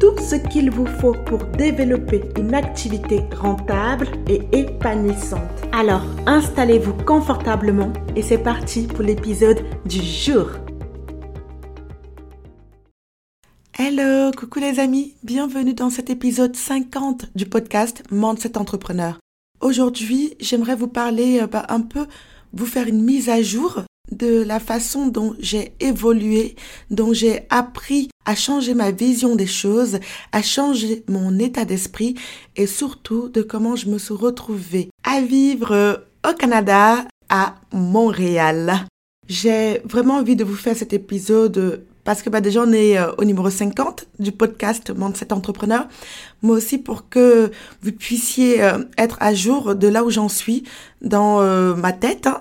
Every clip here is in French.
tout ce qu'il vous faut pour développer une activité rentable et épanouissante. Alors, installez-vous confortablement et c'est parti pour l'épisode du jour. Hello, coucou les amis, bienvenue dans cet épisode 50 du podcast Mindset Entrepreneur. Aujourd'hui, j'aimerais vous parler euh, bah, un peu, vous faire une mise à jour de la façon dont j'ai évolué, dont j'ai appris à changer ma vision des choses, à changer mon état d'esprit et surtout de comment je me suis retrouvée à vivre au Canada, à Montréal. J'ai vraiment envie de vous faire cet épisode parce que bah, déjà on est euh, au numéro 50 du podcast Mindset Entrepreneur, mais aussi pour que vous puissiez euh, être à jour de là où j'en suis dans euh, ma tête, hein,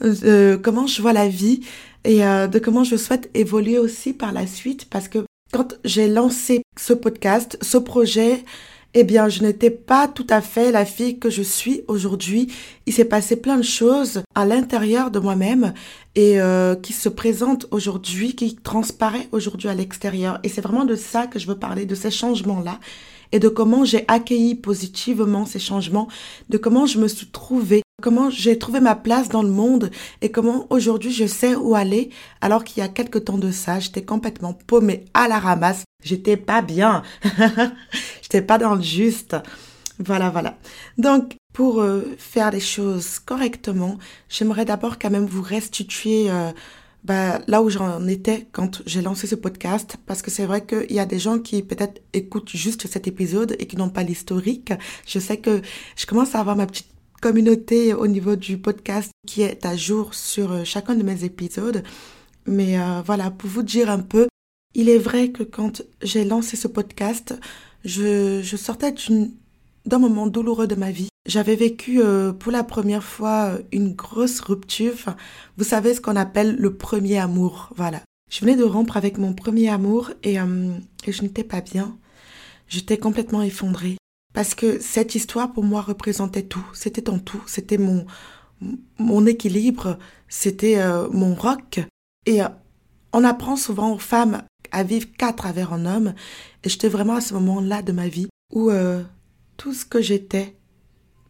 comment je vois la vie et de comment je souhaite évoluer aussi par la suite. Parce que quand j'ai lancé ce podcast, ce projet, eh bien, je n'étais pas tout à fait la fille que je suis aujourd'hui. Il s'est passé plein de choses à l'intérieur de moi-même et euh, qui se présentent aujourd'hui, qui transparaît aujourd'hui à l'extérieur. Et c'est vraiment de ça que je veux parler, de ces changements-là et de comment j'ai accueilli positivement ces changements, de comment je me suis trouvée, comment j'ai trouvé ma place dans le monde et comment aujourd'hui je sais où aller alors qu'il y a quelque temps de ça, j'étais complètement paumée à la ramasse, j'étais pas bien, j'étais pas dans le juste. Voilà, voilà. Donc, pour euh, faire les choses correctement, j'aimerais d'abord quand même vous restituer euh, bah, là où j'en étais quand j'ai lancé ce podcast, parce que c'est vrai qu'il y a des gens qui peut-être écoutent juste cet épisode et qui n'ont pas l'historique. Je sais que je commence à avoir ma petite communauté au niveau du podcast qui est à jour sur euh, chacun de mes épisodes. Mais voilà, pour vous dire un peu, il est vrai que quand j'ai lancé ce podcast, je, je sortais d'un moment douloureux de ma vie j'avais vécu euh, pour la première fois euh, une grosse rupture. vous savez ce qu'on appelle le premier amour. Voilà. Je venais de rompre avec mon premier amour et, euh, je n'étais pas bien. J'étais complètement effondrée. Parce que cette histoire pour moi représentait tout. C'était en tout. C'était mon, mon équilibre. C'était mon rock. Et on apprend souvent aux femmes à vivre qu'à travers un homme. Et j'étais vraiment à ce moment-là de ma vie où tout ce que j'étais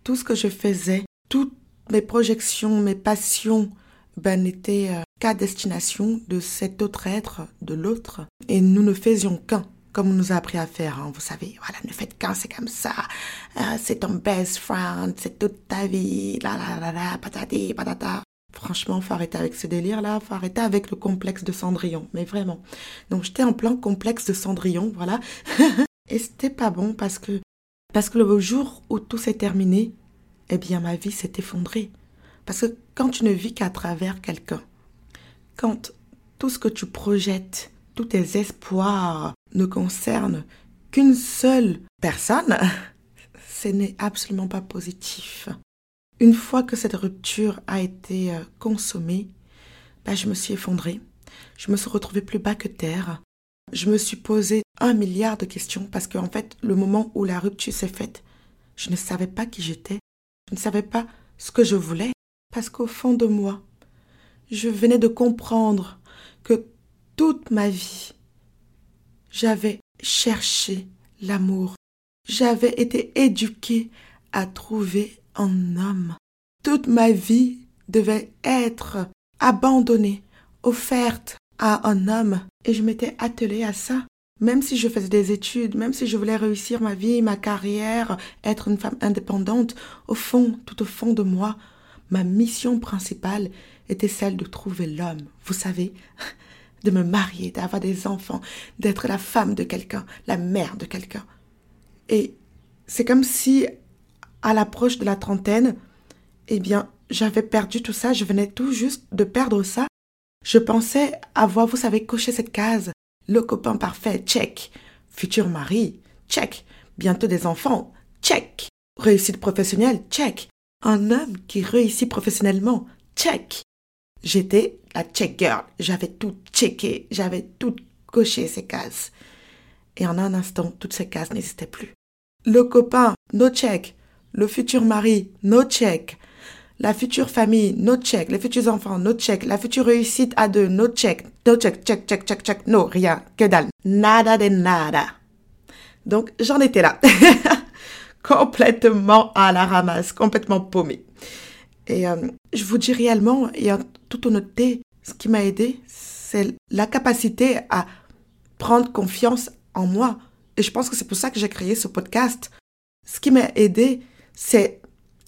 tout ce que je faisais, toutes mes projections, mes passions, ben, n'étaient euh, qu'à destination de cet autre être, de l'autre. Et nous ne faisions qu'un, comme on nous a appris à faire. Hein. Vous savez, voilà, ne faites qu'un, c'est comme ça. Euh, c'est ton best friend, c'est toute ta vie. La la la la, patati, patata. Franchement, faut arrêter avec ce délire-là, faut arrêter avec le complexe de Cendrillon, mais vraiment. Donc j'étais en plein complexe de Cendrillon, voilà. Et c'était pas bon parce que parce que le jour où tout s'est terminé, eh bien ma vie s'est effondrée. Parce que quand tu ne vis qu'à travers quelqu'un, quand tout ce que tu projettes, tous tes espoirs ne concernent qu'une seule personne, ce n'est absolument pas positif. Une fois que cette rupture a été euh, consommée, ben, je me suis effondrée. Je me suis retrouvée plus bas que terre. Je me suis posé un milliard de questions parce qu'en fait, le moment où la rupture s'est faite, je ne savais pas qui j'étais, je ne savais pas ce que je voulais parce qu'au fond de moi, je venais de comprendre que toute ma vie, j'avais cherché l'amour. J'avais été éduquée à trouver un homme. Toute ma vie devait être abandonnée, offerte à un homme. Et je m'étais attelée à ça. Même si je faisais des études, même si je voulais réussir ma vie, ma carrière, être une femme indépendante, au fond, tout au fond de moi, ma mission principale était celle de trouver l'homme, vous savez, de me marier, d'avoir des enfants, d'être la femme de quelqu'un, la mère de quelqu'un. Et c'est comme si, à l'approche de la trentaine, eh bien, j'avais perdu tout ça, je venais tout juste de perdre ça. Je pensais avoir, vous savez, coché cette case le copain parfait, check. Futur mari, check. Bientôt des enfants, check. Réussite professionnelle, check. Un homme qui réussit professionnellement, check. J'étais la check girl. J'avais tout checké. J'avais tout coché ces cases. Et en un instant, toutes ces cases n'existaient plus. Le copain, no check. Le futur mari, no check. La future famille, no check. Les futurs enfants, no check. La future réussite à deux, no check. No check, check, check, check, check. No, rien, que dalle. Nada de nada. Donc, j'en étais là. complètement à la ramasse, complètement paumée. Et euh, je vous dis réellement, et en toute honnêteté, ce qui m'a aidé, c'est la capacité à prendre confiance en moi. Et je pense que c'est pour ça que j'ai créé ce podcast. Ce qui m'a aidé, c'est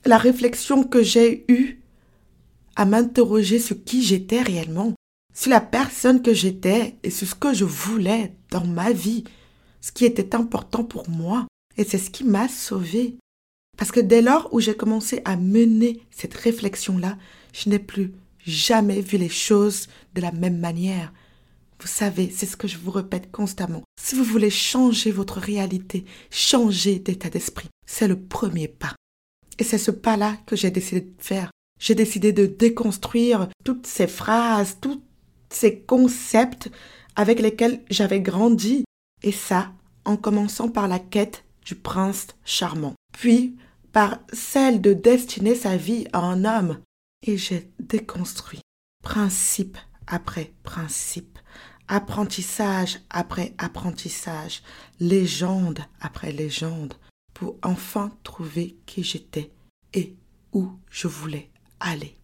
la réflexion que j'ai eue à m'interroger sur qui j'étais réellement, sur la personne que j'étais et sur ce que je voulais dans ma vie, ce qui était important pour moi. Et c'est ce qui m'a sauvée. Parce que dès lors où j'ai commencé à mener cette réflexion-là, je n'ai plus jamais vu les choses de la même manière. Vous savez, c'est ce que je vous répète constamment. Si vous voulez changer votre réalité, changer d'état d'esprit, c'est le premier pas. Et c'est ce pas-là que j'ai décidé de faire. J'ai décidé de déconstruire toutes ces phrases, tous ces concepts avec lesquels j'avais grandi. Et ça, en commençant par la quête du prince charmant, puis par celle de destiner sa vie à un homme. Et j'ai déconstruit principe après principe, apprentissage après apprentissage, légende après légende, pour enfin trouver qui j'étais et où je voulais aller.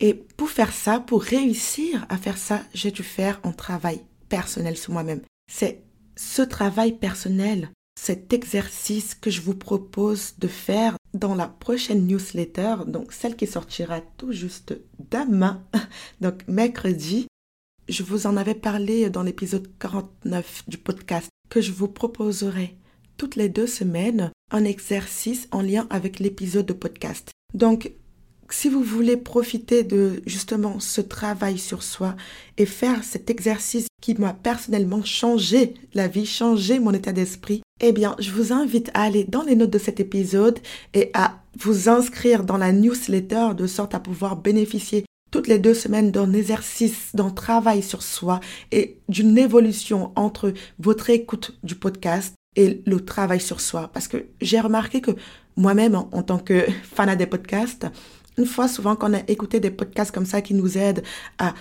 Et pour faire ça, pour réussir à faire ça, j'ai dû faire un travail personnel sur moi-même. C'est ce travail personnel, cet exercice que je vous propose de faire dans la prochaine newsletter, donc celle qui sortira tout juste demain, donc mercredi. Je vous en avais parlé dans l'épisode 49 du podcast que je vous proposerai toutes les deux semaines un exercice en lien avec l'épisode de podcast. Donc, si vous voulez profiter de justement ce travail sur soi et faire cet exercice qui m'a personnellement changé la vie, changé mon état d'esprit, eh bien, je vous invite à aller dans les notes de cet épisode et à vous inscrire dans la newsletter de sorte à pouvoir bénéficier toutes les deux semaines d'un exercice, d'un travail sur soi et d'une évolution entre votre écoute du podcast et le travail sur soi. Parce que j'ai remarqué que moi-même, en, tant que fan des podcasts, une fois souvent qu'on a écouté des podcasts comme ça qui nous aident à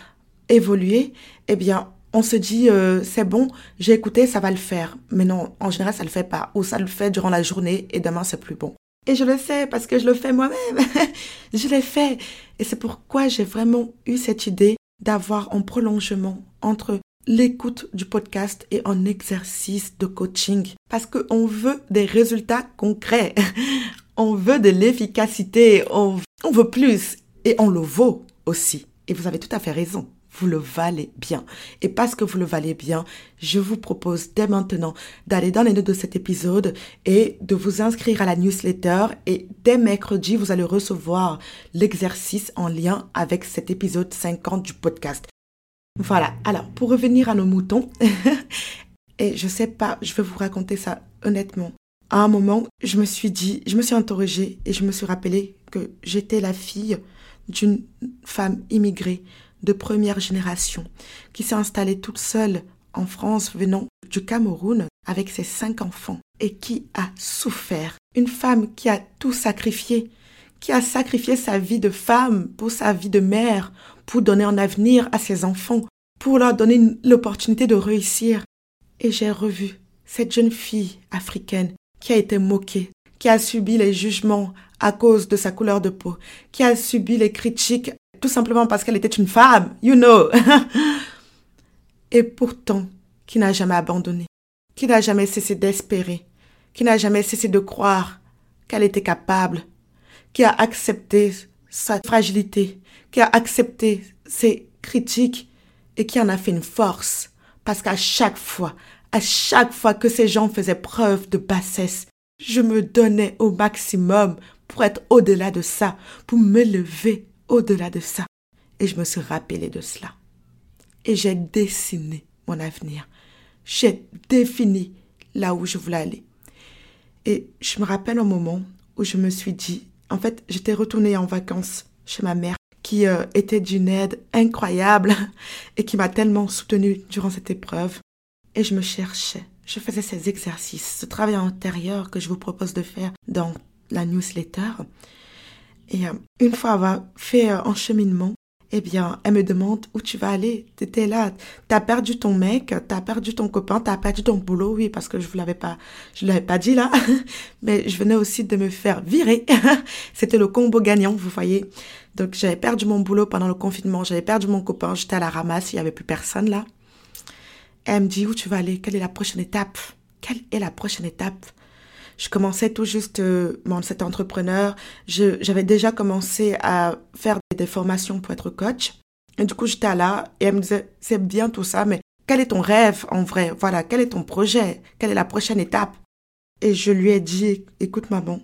évoluer, eh bien, on se dit euh, c'est bon, j'ai écouté, ça va le faire. Mais non, en général, ça le fait pas. Ou ça le fait durant la journée et demain, c'est plus bon. Et je le sais parce que je le fais moi-même. je l'ai fait. Et c'est pourquoi j'ai vraiment eu cette idée d'avoir un prolongement entre l'écoute du podcast et un exercice de coaching. Parce qu'on veut des résultats concrets. on veut de l'efficacité. On, on veut plus. Et on le vaut aussi. Et vous avez tout à fait raison vous le valez bien. Et parce que vous le valez bien, je vous propose dès maintenant d'aller dans les notes de cet épisode et de vous inscrire à la newsletter. Et dès mercredi, vous allez recevoir l'exercice en lien avec cet épisode 50 du podcast. Voilà. Alors, pour revenir à nos moutons, et je sais pas, je vais vous raconter ça honnêtement. À un moment, je me suis dit, je me suis interrogée et je me suis rappelé que j'étais la fille d'une femme immigrée de première génération qui s'est installée toute seule en France venant du Cameroun avec ses cinq enfants et qui a souffert. Une femme qui a tout sacrifié, qui a sacrifié sa vie de femme pour sa vie de mère, pour donner un avenir à ses enfants, pour leur donner l'opportunité de réussir. Et j'ai revu cette jeune fille africaine qui a été moquée, qui a subi les jugements à cause de sa couleur de peau, qui a subi les critiques tout simplement parce qu'elle était une femme, you know. Et pourtant, qui n'a jamais abandonné, qui n'a jamais cessé d'espérer, qui n'a jamais cessé de croire qu'elle était capable, qui a accepté sa fragilité, qui a accepté ses critiques et qui en a fait une force. Parce qu'à chaque fois, à chaque fois que ces gens faisaient preuve de bassesse, je me donnais au maximum pour être au-delà de ça, pour me lever au-delà de ça. Et je me suis rappelé de cela. Et j'ai dessiné mon avenir. J'ai défini là où je voulais aller. Et je me rappelle un moment où je me suis dit, en fait, j'étais retournée en vacances chez ma mère qui euh, était d'une aide incroyable et qui m'a tellement soutenue durant cette épreuve. Et je me cherchais. Je faisais ces exercices, ce travail intérieur que je vous propose de faire dans la newsletter. Et euh, une fois avoir fait un euh, cheminement, eh bien, elle me demande où tu vas aller. Tu étais là, tu as perdu ton mec, tu as perdu ton copain, tu as perdu ton boulot, oui, parce que je vous l'avais pas, je l'avais pas dit là, mais je venais aussi de me faire virer. C'était le combo gagnant, vous voyez. Donc, j'avais perdu mon boulot pendant le confinement, j'avais perdu mon copain, j'étais à la ramasse, il y avait plus personne là. Elle me dit où tu vas aller, quelle est la prochaine étape? Quelle est la prochaine étape? Je commençais tout juste euh, cet entrepreneur. J'avais déjà commencé à faire des formations pour être coach. Et du coup, j'étais là et elle me disait, c'est bien tout ça, mais quel est ton rêve en vrai? Voilà, quel est ton projet? Quelle est la prochaine étape? Et je lui ai dit, écoute maman,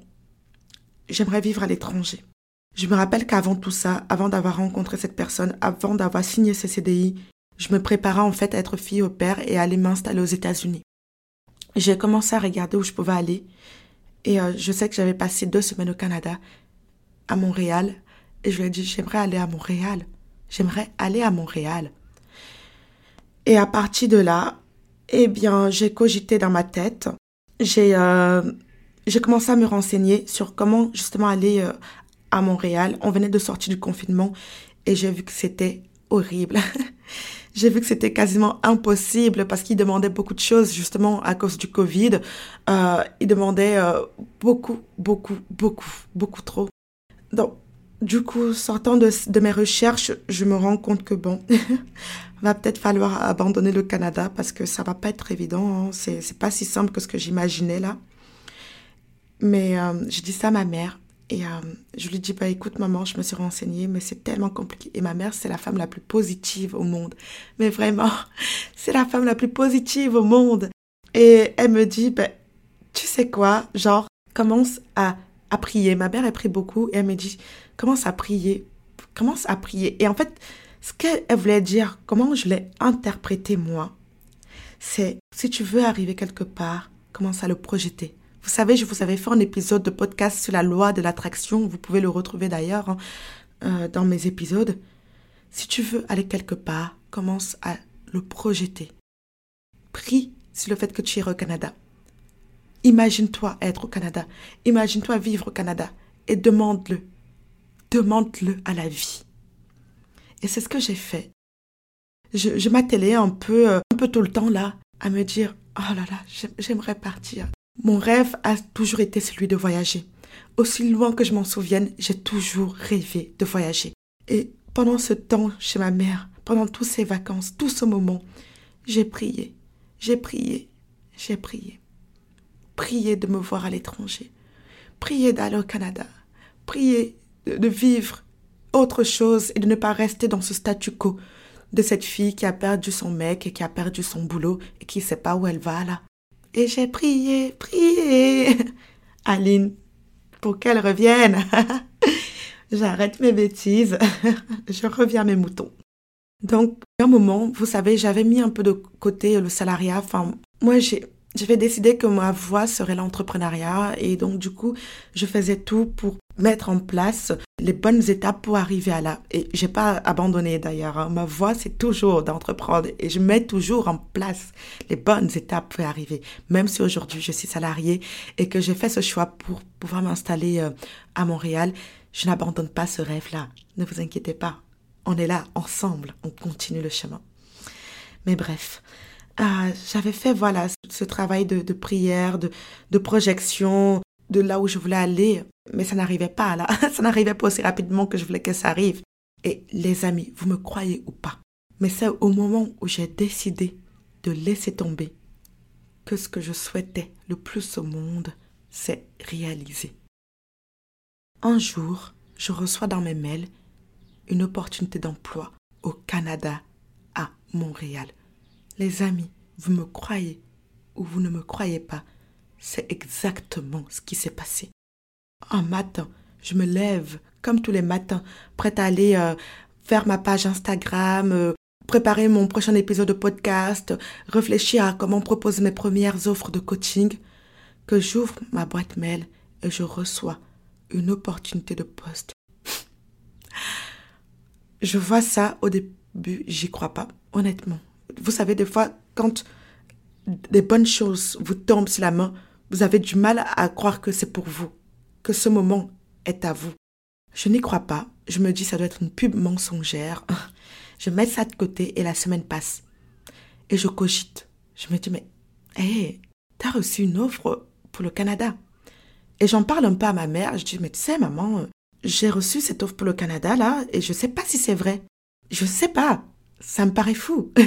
j'aimerais vivre à l'étranger. Je me rappelle qu'avant tout ça, avant d'avoir rencontré cette personne, avant d'avoir signé ce CDI, je me préparais en fait à être fille au père et à aller m'installer aux États-Unis j'ai commencé à regarder où je pouvais aller. Et euh, je sais que j'avais passé deux semaines au Canada, à Montréal. Et je lui ai dit, j'aimerais aller à Montréal. J'aimerais aller à Montréal. Et à partir de là, eh bien, j'ai cogité dans ma tête. J'ai euh, commencé à me renseigner sur comment justement aller euh, à Montréal. On venait de sortir du confinement et j'ai vu que c'était horrible. j'ai vu que c'était quasiment impossible parce qu'il demandait beaucoup de choses justement à cause du Covid. Euh, il demandait euh, beaucoup, beaucoup, beaucoup, beaucoup trop. Donc, du coup, sortant de, mes recherches, je me rends compte que bon, va peut-être falloir abandonner le Canada parce que ça va pas être évident. Hein. C'est pas si simple que ce que j'imaginais là. Mais euh, je dis ça à ma mère et euh, je lui dis, bah écoute maman, je me suis renseignée, mais c'est tellement compliqué. Et ma mère, c'est la femme la plus positive au monde. Mais vraiment, c'est la femme la plus positive au monde. Et elle me dit, bah, tu sais quoi, genre, commence à, à prier. Ma mère, elle prie beaucoup et elle me dit, commence à prier, commence à prier. Et en fait, ce qu'elle voulait dire, comment je l'ai interprété moi, c'est si tu veux arriver quelque part, commence à le projeter. Vous savez, je vous avais fait un épisode de podcast sur la loi de l'attraction. Vous pouvez le retrouver d'ailleurs hein, euh, dans mes épisodes. Si tu veux aller quelque part, commence à le projeter. Prie sur le fait que tu iras au Canada. Imagine-toi être au Canada. Imagine-toi vivre au Canada. Et demande-le. Demande-le à la vie. Et c'est ce que j'ai fait. Je, je m'attelais un peu, euh, un peu tout le temps là, à me dire, oh là là, j'aimerais partir. Mon rêve a toujours été celui de voyager. Aussi loin que je m'en souvienne, j'ai toujours rêvé de voyager. Et pendant ce temps chez ma mère, pendant toutes ces vacances, tout ce moment, j'ai prié, j'ai prié, j'ai prié. Prié de me voir à l'étranger, prié d'aller au Canada, prié de, vivre autre chose et de ne pas rester dans ce statu quo de cette fille qui a perdu son mec et qui a perdu son boulot et qui ne sait pas où elle va là. Et j'ai prié, prié. Aline, pour qu'elle revienne. J'arrête mes bêtises. Je reviens à mes moutons. Donc, à un moment, vous savez, j'avais mis un peu de côté le salariat. Enfin, moi, j'ai j'avais décidé que ma voie serait l'entrepreneuriat et donc du coup, je faisais tout pour mettre en place les bonnes étapes pour arriver à là. Et j'ai pas abandonné d'ailleurs. Hein. Ma voie, c'est toujours d'entreprendre et je mets toujours en place les bonnes étapes pour arriver. Même si aujourd'hui je suis salariée et que j'ai fait ce choix pour pouvoir m'installer euh, à Montréal, je n'abandonne pas ce rêve-là. Ne vous inquiétez pas. On est là ensemble. On continue le chemin. Mais bref. Euh, j'avais fait voilà ce travail de, prière, de projection, de là où je voulais aller, mais ça n'arrivait pas là. ça n'arrivait pas aussi rapidement que je voulais que ça arrive. Et les amis, vous me croyez ou pas, mais c'est au moment où j'ai décidé de laisser tomber que ce que je souhaitais le plus au monde, c'est réaliser. Un jour, je reçois dans mes mails une opportunité d'emploi au Canada, à Montréal. Les amis, vous me croyez ou vous ne me croyez pas, c'est exactement ce qui s'est passé. Un matin, je me lève comme tous les matins, prête à aller euh, faire ma page Instagram, euh, préparer mon prochain épisode de podcast, réfléchir à comment proposer mes premières offres de coaching, que j'ouvre ma boîte mail et je reçois une opportunité de poste. je vois ça au début, j'y crois pas, honnêtement. Vous savez, des fois, quand des bonnes choses vous tombent sur la main, vous avez du mal à croire que c'est pour vous, que ce moment est à vous. Je n'y crois pas. Je me dis ça doit être une pub mensongère. Je mets ça de côté et la semaine passe. Et je cogite. Je me dis, mais, hé, t'as reçu une offre pour le Canada. Et j'en parle un peu à ma mère. Je dis, mais tu sais, maman, j'ai reçu cette offre pour le Canada, là, et je sais pas si c'est vrai. Je sais pas. Ça me paraît fou.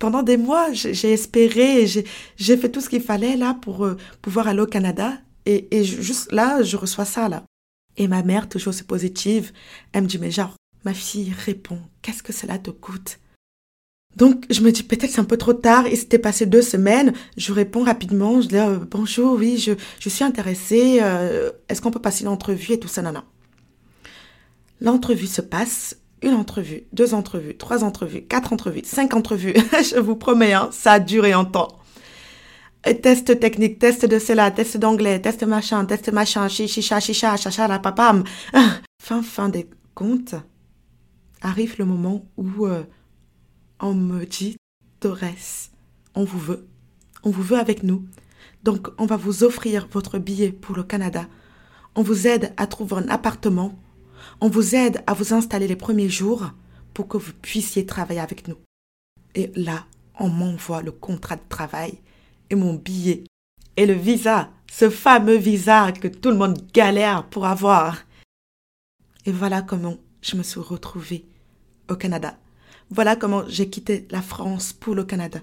Pendant des mois, j'ai espéré, j'ai fait tout ce qu'il fallait, là, pour euh, pouvoir aller au Canada. Et, et juste là, je reçois ça, là. Et ma mère, toujours aussi positive, elle me dit, mais genre, ma fille, réponds, qu'est-ce que cela te coûte? Donc, je me dis peut-être c'est un peu trop tard. Il s'était passé deux semaines. Je réponds rapidement. Je dis euh, bonjour, oui, je, je suis intéressée. Euh, est-ce qu'on peut passer une entrevue et tout ça, non. L'entrevue se passe. Une entrevue, deux entrevues, trois entrevues, quatre entrevues, cinq entrevues. je vous promets, hein, ça a duré un temps. Test technique, test de cela, test d'anglais, test machin, test machin, chicha, chicha, chacha, la papam. fin, fin des comptes, arrive le moment où euh, on me dit, Torres, on vous veut, on vous veut avec nous. Donc, on va vous offrir votre billet pour le Canada. On vous aide à trouver un appartement. On vous aide à vous installer les premiers jours pour que vous puissiez travailler avec nous. Et là, on m'envoie le contrat de travail et mon billet et le visa, ce fameux visa que tout le monde galère pour avoir. Et voilà comment je me suis retrouvée au Canada. Voilà comment j'ai quitté la France pour le Canada.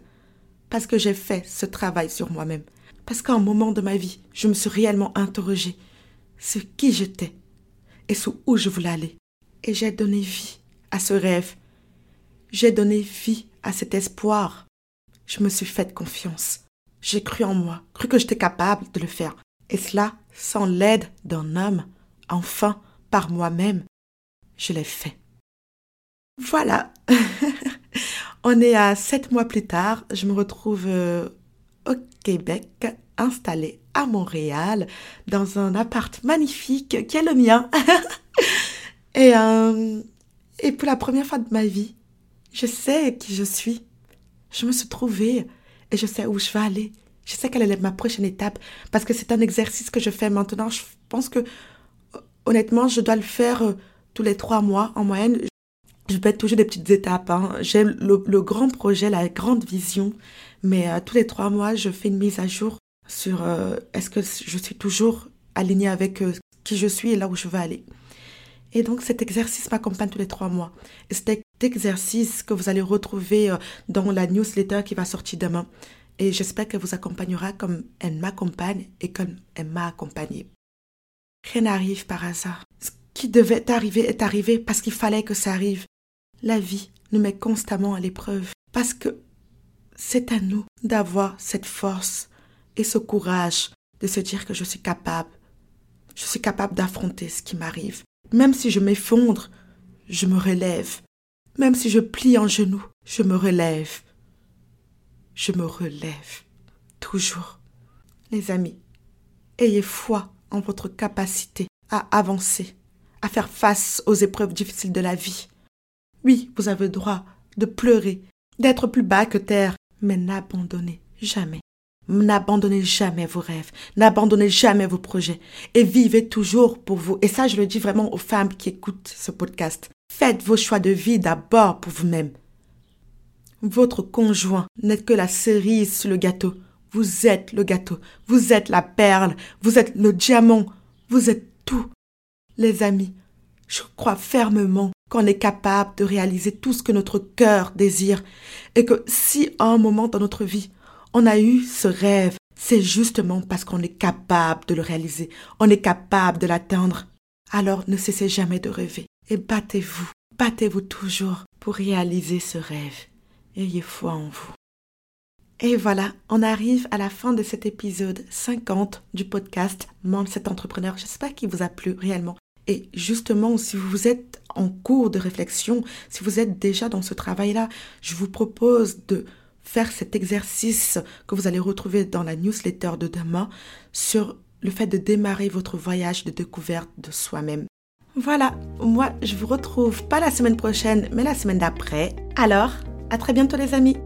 Parce que j'ai fait ce travail sur moi-même. Parce qu'à un moment de ma vie, je me suis réellement interrogée sur qui j'étais et sur où je voulais aller. Et j'ai donné vie à ce rêve. J'ai donné vie à cet espoir. Je me suis fait confiance. J'ai cru en moi, cru que j'étais capable de le faire. Et cela sans l'aide d'un homme. Enfin, par moi-même, je l'ai fait. Voilà. On est à sept mois plus tard. Je me retrouve euh, au Québec, installée à Montréal, dans un appart magnifique qui est le mien. et, euh, et pour la première fois de ma vie, je sais qui je suis. Je me suis trouvée et je sais où je vais aller. Je sais quelle est ma prochaine étape parce que c'est un exercice que je fais maintenant. Je pense que honnêtement, je dois le faire euh, tous les trois mois en moyenne je être toujours des petites étapes. Hein. J'aime le, grand projet, la grande vision, mais euh, tous les trois mois, je fais une mise à jour sur euh, est-ce que je suis toujours alignée avec euh, qui je suis et là où je veux aller. Et donc cet exercice m'accompagne tous les trois mois. Et cet exercice que vous allez retrouver dans la newsletter qui va sortir demain. Et j'espère qu'elle vous accompagnera comme elle m'accompagne et comme elle m'a accompagnée. Rien n'arrive par hasard. Ce qui devait arriver est arrivé parce qu'il fallait que ça arrive. La vie nous met constamment à l'épreuve parce que c'est à nous d'avoir cette force et ce courage de se dire que je suis capable. Je suis capable d'affronter ce qui m'arrive. Même si je m'effondre, je me relève. Même si je plie en genoux, je me relève. Je me relève. Toujours. Les amis, ayez foi en votre capacité à avancer, à faire face aux épreuves difficiles de la vie. Oui, vous avez droit de pleurer, d'être plus bas que terre, mais n'abandonnez jamais. N'abandonnez jamais vos rêves, n'abandonnez jamais vos projets et vivez toujours pour vous. Et ça, je le dis vraiment aux femmes qui écoutent ce podcast. Faites vos choix de vie d'abord pour vous-même. Votre conjoint n'est que la cerise sur le gâteau. Vous êtes le gâteau, vous êtes la perle, vous êtes le diamant, vous êtes tout. Les amis, je crois fermement qu'on est capable de réaliser tout ce que notre cœur désire et que si à un moment dans notre vie, on a eu ce rêve, c'est justement parce qu'on est capable de le réaliser, on est capable de l'atteindre. Alors ne cessez jamais de rêver et battez-vous, battez-vous toujours pour réaliser ce rêve. Ayez foi en vous. Et voilà, on arrive à la fin de cet épisode 50 du podcast Monde cet entrepreneur. J'espère qu'il vous a plu réellement Et justement, si vous êtes en cours de réflexion, si vous êtes déjà dans ce travail-là, je vous propose de faire cet exercice que vous allez retrouver dans la newsletter de demain sur le fait de démarrer votre voyage de découverte de soi-même. Voilà, moi je vous retrouve pas la semaine prochaine, mais la semaine d'après. Alors, à très bientôt les amis